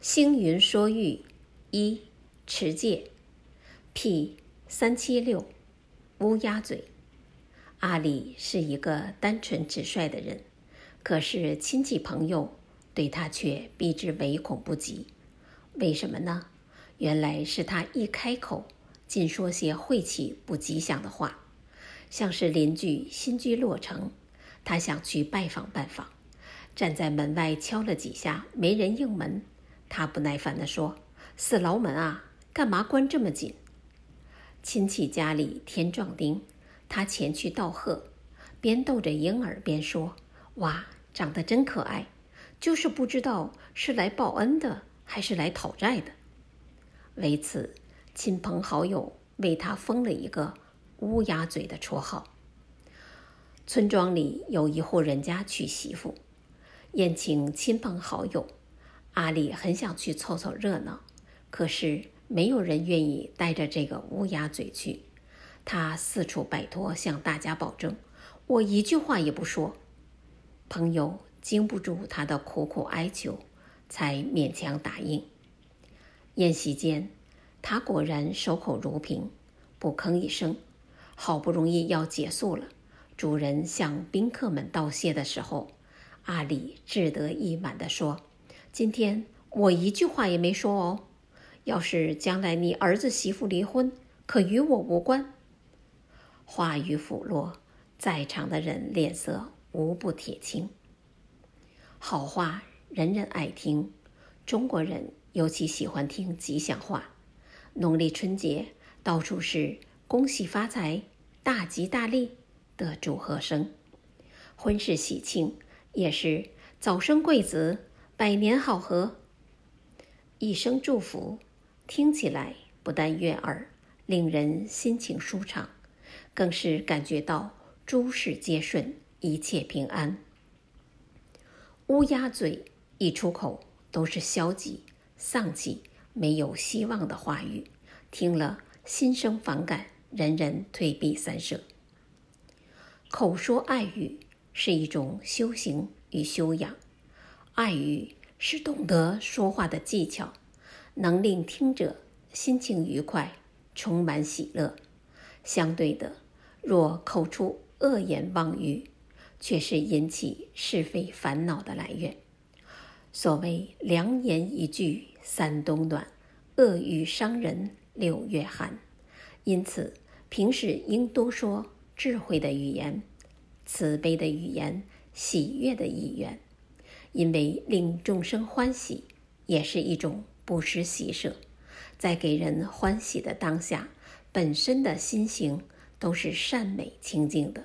星云说喻一持戒 P 三七六乌鸦嘴。阿里是一个单纯直率的人，可是亲戚朋友对他却避之唯恐不及。为什么呢？原来是他一开口，尽说些晦气不吉祥的话，像是邻居新居落成，他想去拜访拜访，站在门外敲了几下，没人应门。他不耐烦地说：“死牢门啊，干嘛关这么紧？”亲戚家里添壮丁，他前去道贺，边逗着婴儿边说：“哇，长得真可爱，就是不知道是来报恩的还是来讨债的。”为此，亲朋好友为他封了一个“乌鸦嘴”的绰号。村庄里有一户人家娶媳妇，宴请亲朋好友。阿里很想去凑凑热闹，可是没有人愿意带着这个乌鸦嘴去。他四处拜托，向大家保证：“我一句话也不说。”朋友经不住他的苦苦哀求，才勉强答应。宴席间，他果然守口如瓶，不吭一声。好不容易要结束了，主人向宾客们道谢的时候，阿里志得意满地说。今天我一句话也没说哦，要是将来你儿子媳妇离婚，可与我无关。话语甫落，在场的人脸色无不铁青。好话人人爱听，中国人尤其喜欢听吉祥话。农历春节到处是恭喜发财、大吉大利的祝贺声，婚事喜庆也是早生贵子。百年好合，一声祝福，听起来不但悦耳，令人心情舒畅，更是感觉到诸事皆顺，一切平安。乌鸦嘴一出口都是消极、丧气、没有希望的话语，听了心生反感，人人退避三舍。口说爱语是一种修行与修养。爱语是懂得说话的技巧，能令听者心情愉快，充满喜乐。相对的，若口出恶言妄语，却是引起是非烦恼的来源。所谓良言一句三冬暖，恶语伤人六月寒。因此，平时应多说智慧的语言、慈悲的语言、喜悦的语言。因为令众生欢喜，也是一种布施喜舍，在给人欢喜的当下，本身的心行都是善美清净的。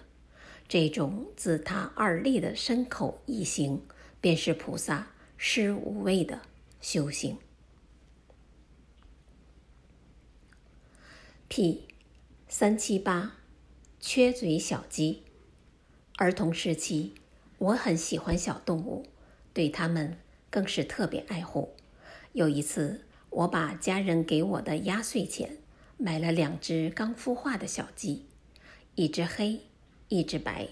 这种自他二利的身口意行，便是菩萨施无畏的修行。P 三七八，缺嘴小鸡。儿童时期，我很喜欢小动物。对他们更是特别爱护。有一次，我把家人给我的压岁钱买了两只刚孵化的小鸡，一只黑，一只白，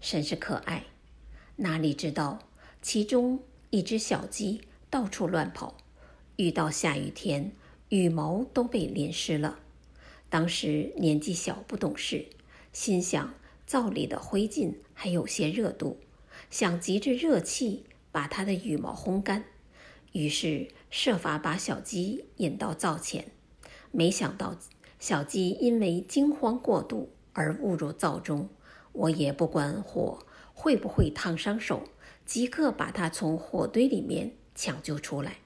甚是可爱。哪里知道，其中一只小鸡到处乱跑，遇到下雨天，羽毛都被淋湿了。当时年纪小，不懂事，心想灶里的灰烬还有些热度，想急着热气。把它的羽毛烘干，于是设法把小鸡引到灶前。没想到小鸡因为惊慌过度而误入灶中。我也不管火会不会烫伤手，即刻把它从火堆里面抢救出来。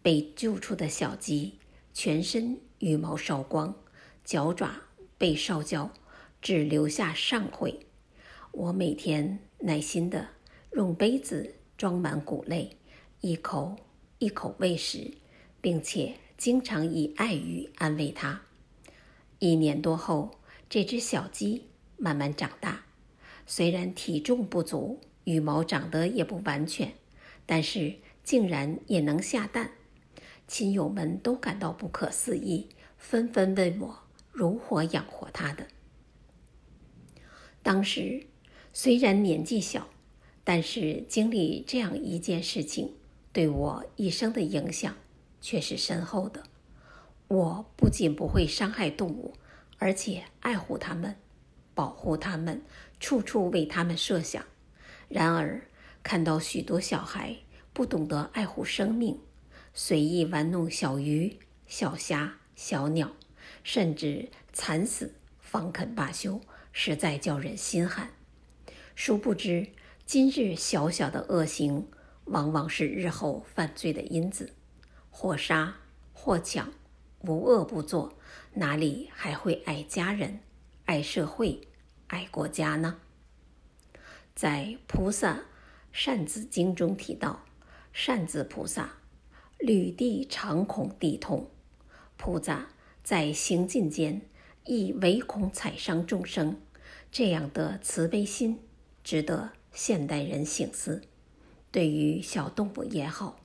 被救出的小鸡全身羽毛烧光，脚爪被烧焦，只留下上喙。我每天耐心的。用杯子装满谷类，一口一口喂食，并且经常以爱语安慰它。一年多后，这只小鸡慢慢长大，虽然体重不足，羽毛长得也不完全，但是竟然也能下蛋。亲友们都感到不可思议，纷纷问我如何养活它的。当时虽然年纪小。但是经历这样一件事情，对我一生的影响却是深厚的。我不仅不会伤害动物，而且爱护它们，保护它们，处处为它们设想。然而，看到许多小孩不懂得爱护生命，随意玩弄小鱼、小虾、小鸟，甚至惨死方肯罢休，实在叫人心寒。殊不知，今日小小的恶行，往往是日后犯罪的因子。或杀或抢，无恶不作，哪里还会爱家人、爱社会、爱国家呢？在《菩萨善子经》中提到，善自菩萨履地常恐地痛，菩萨在行进间亦唯恐踩伤众生，这样的慈悲心值得现代人醒思。对于小动物也好，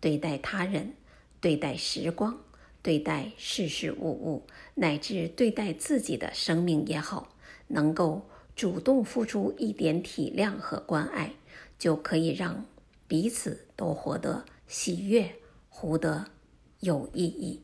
对待他人、对待时光、对待事事物物，乃至对待自己的生命也好，能够主动付出一点体谅和关爱，就可以让彼此都活得喜悦，活得有意义。